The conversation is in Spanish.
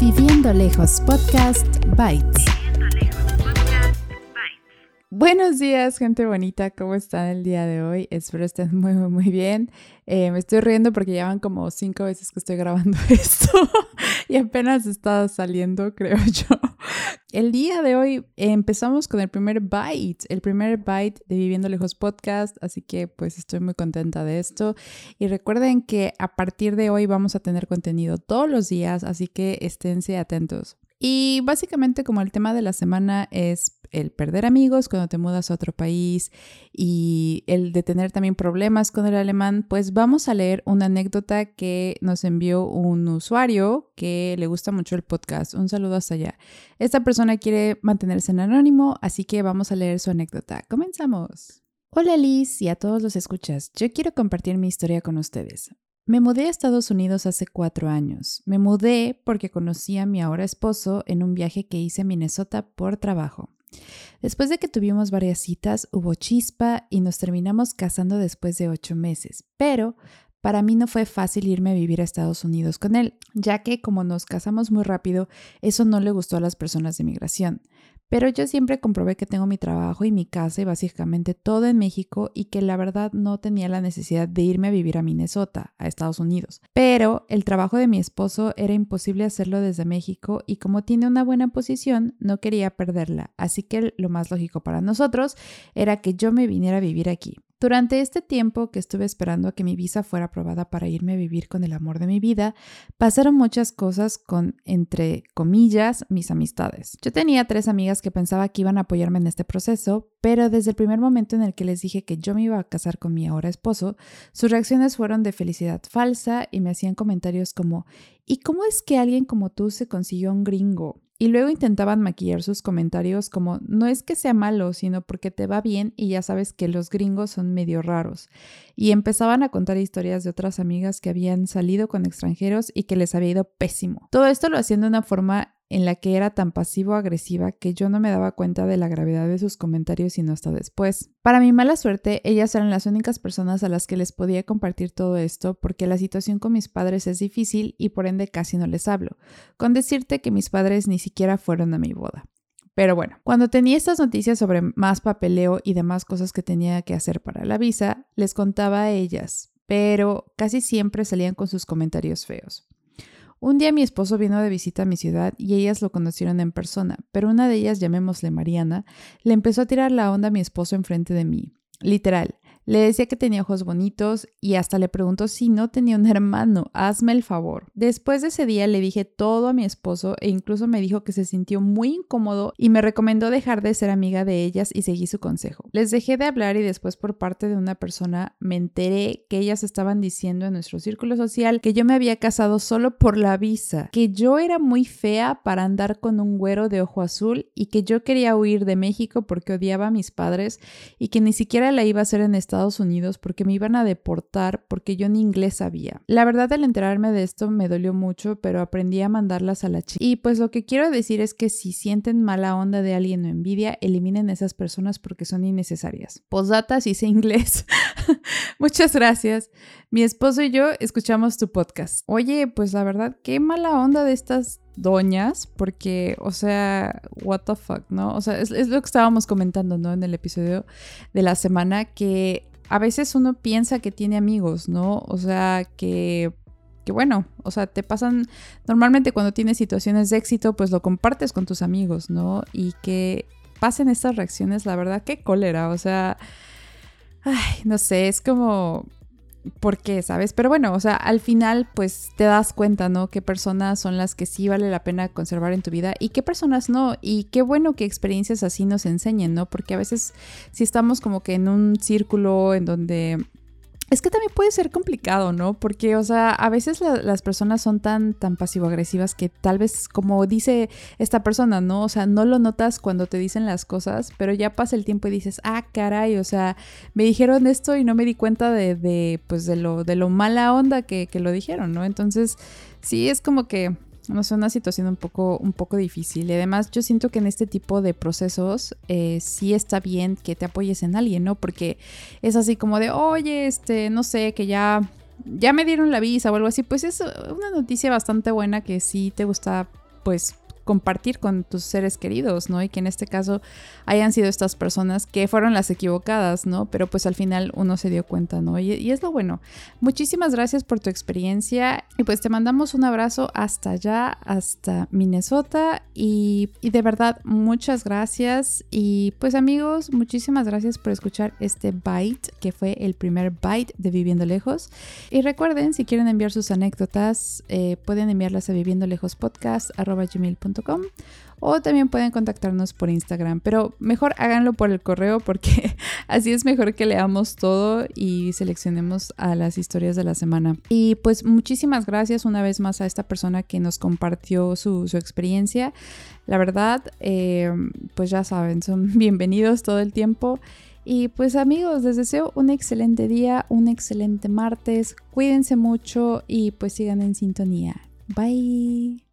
Viviendo Lejos Podcast Bites. Buenos días, gente bonita. ¿Cómo están el día de hoy? Espero estén muy, muy, muy bien. Eh, me estoy riendo porque ya van como cinco veces que estoy grabando esto y apenas está saliendo, creo yo. El día de hoy empezamos con el primer bite, el primer bite de Viviendo Lejos Podcast, así que pues estoy muy contenta de esto. Y recuerden que a partir de hoy vamos a tener contenido todos los días, así que esténse atentos. Y básicamente como el tema de la semana es el perder amigos cuando te mudas a otro país y el de tener también problemas con el alemán, pues vamos a leer una anécdota que nos envió un usuario que le gusta mucho el podcast. Un saludo hasta allá. Esta persona quiere mantenerse en anónimo, así que vamos a leer su anécdota. Comenzamos. Hola Liz y a todos los escuchas. Yo quiero compartir mi historia con ustedes. Me mudé a Estados Unidos hace cuatro años. Me mudé porque conocí a mi ahora esposo en un viaje que hice a Minnesota por trabajo. Después de que tuvimos varias citas, hubo chispa y nos terminamos casando después de ocho meses. Pero para mí no fue fácil irme a vivir a Estados Unidos con él, ya que como nos casamos muy rápido, eso no le gustó a las personas de migración. Pero yo siempre comprobé que tengo mi trabajo y mi casa y básicamente todo en México y que la verdad no tenía la necesidad de irme a vivir a Minnesota, a Estados Unidos. Pero el trabajo de mi esposo era imposible hacerlo desde México y como tiene una buena posición, no quería perderla. Así que lo más lógico para nosotros era que yo me viniera a vivir aquí. Durante este tiempo que estuve esperando a que mi visa fuera aprobada para irme a vivir con el amor de mi vida, pasaron muchas cosas con, entre comillas, mis amistades. Yo tenía tres amigas que pensaba que iban a apoyarme en este proceso, pero desde el primer momento en el que les dije que yo me iba a casar con mi ahora esposo, sus reacciones fueron de felicidad falsa y me hacían comentarios como, ¿y cómo es que alguien como tú se consiguió un gringo? Y luego intentaban maquillar sus comentarios como no es que sea malo, sino porque te va bien y ya sabes que los gringos son medio raros. Y empezaban a contar historias de otras amigas que habían salido con extranjeros y que les había ido pésimo. Todo esto lo hacían de una forma en la que era tan pasivo-agresiva que yo no me daba cuenta de la gravedad de sus comentarios sino hasta después. Para mi mala suerte, ellas eran las únicas personas a las que les podía compartir todo esto porque la situación con mis padres es difícil y por ende casi no les hablo, con decirte que mis padres ni siquiera fueron a mi boda. Pero bueno, cuando tenía estas noticias sobre más papeleo y demás cosas que tenía que hacer para la visa, les contaba a ellas, pero casi siempre salían con sus comentarios feos. Un día mi esposo vino de visita a mi ciudad y ellas lo conocieron en persona, pero una de ellas, llamémosle Mariana, le empezó a tirar la onda a mi esposo enfrente de mí. Literal, le decía que tenía ojos bonitos y hasta le preguntó si no tenía un hermano. Hazme el favor. Después de ese día le dije todo a mi esposo e incluso me dijo que se sintió muy incómodo y me recomendó dejar de ser amiga de ellas y seguí su consejo. Les dejé de hablar y después por parte de una persona me enteré que ellas estaban diciendo en nuestro círculo social que yo me había casado solo por la visa, que yo era muy fea para andar con un güero de ojo azul y que yo quería huir de México porque odiaba a mis padres y que ni siquiera la iba a hacer en Estados Unidos porque me iban a deportar porque yo ni inglés sabía. La verdad, al enterarme de esto me dolió mucho, pero aprendí a mandarlas a la chica. Y pues lo que quiero decir es que si sienten mala onda de alguien o envidia, eliminen esas personas porque son innecesarias. Posdata, si sé inglés. Muchas gracias. Mi esposo y yo escuchamos tu podcast. Oye, pues la verdad, qué mala onda de estas doñas, porque, o sea, what the fuck, ¿no? O sea, es, lo que estábamos comentando, ¿no? En el episodio de la semana, que a veces uno piensa que tiene amigos, ¿no? O sea, que, que bueno, o sea, te pasan, normalmente cuando tienes situaciones de éxito, pues lo compartes con tus amigos, ¿no? Y que pasen estas reacciones, la verdad, qué cólera, o sea, ay, no sé, es como por qué, ¿sabes? Pero bueno, o sea, al final pues te das cuenta, ¿no? Qué personas son las que sí vale la pena conservar en tu vida y qué personas no. Y qué bueno que experiencias así nos enseñen, ¿no? Porque a veces si estamos como que en un círculo en donde es que también puede ser complicado, ¿no? Porque, o sea, a veces la, las personas son tan, tan pasivo-agresivas que tal vez, como dice esta persona, ¿no? O sea, no lo notas cuando te dicen las cosas, pero ya pasa el tiempo y dices, ah, caray, o sea, me dijeron esto y no me di cuenta de, de pues, de lo, de lo mala onda que, que lo dijeron, ¿no? Entonces, sí, es como que no sé, una situación un poco, un poco difícil. Y además yo siento que en este tipo de procesos eh, sí está bien que te apoyes en alguien, ¿no? Porque es así como de, oye, este, no sé, que ya, ya me dieron la visa o algo así. Pues es una noticia bastante buena que sí te gusta pues compartir con tus seres queridos, ¿no? Y que en este caso hayan sido estas personas que fueron las equivocadas, ¿no? Pero pues al final uno se dio cuenta, ¿no? Y, es lo bueno. Muchísimas gracias por tu experiencia y pues te mandamos un abrazo hasta allá, hasta Minnesota y, y de verdad muchas gracias y pues amigos, muchísimas gracias por escuchar este bite que fue el primer bite de Viviendo Lejos. Y recuerden, si quieren enviar sus anécdotas, eh, pueden enviarlas a o también pueden contactarnos por Instagram, pero mejor háganlo por el correo porque así es mejor que leamos todo y seleccionemos a las historias de la semana. Y pues muchísimas gracias una vez más a esta persona que nos compartió su, experiencia. La verdad, eh, pues ya saben, son bienvenidos todo el tiempo. Y pues amigos, les deseo un excelente día, un excelente martes, cuídense mucho y pues sigan en sintonía. Bye.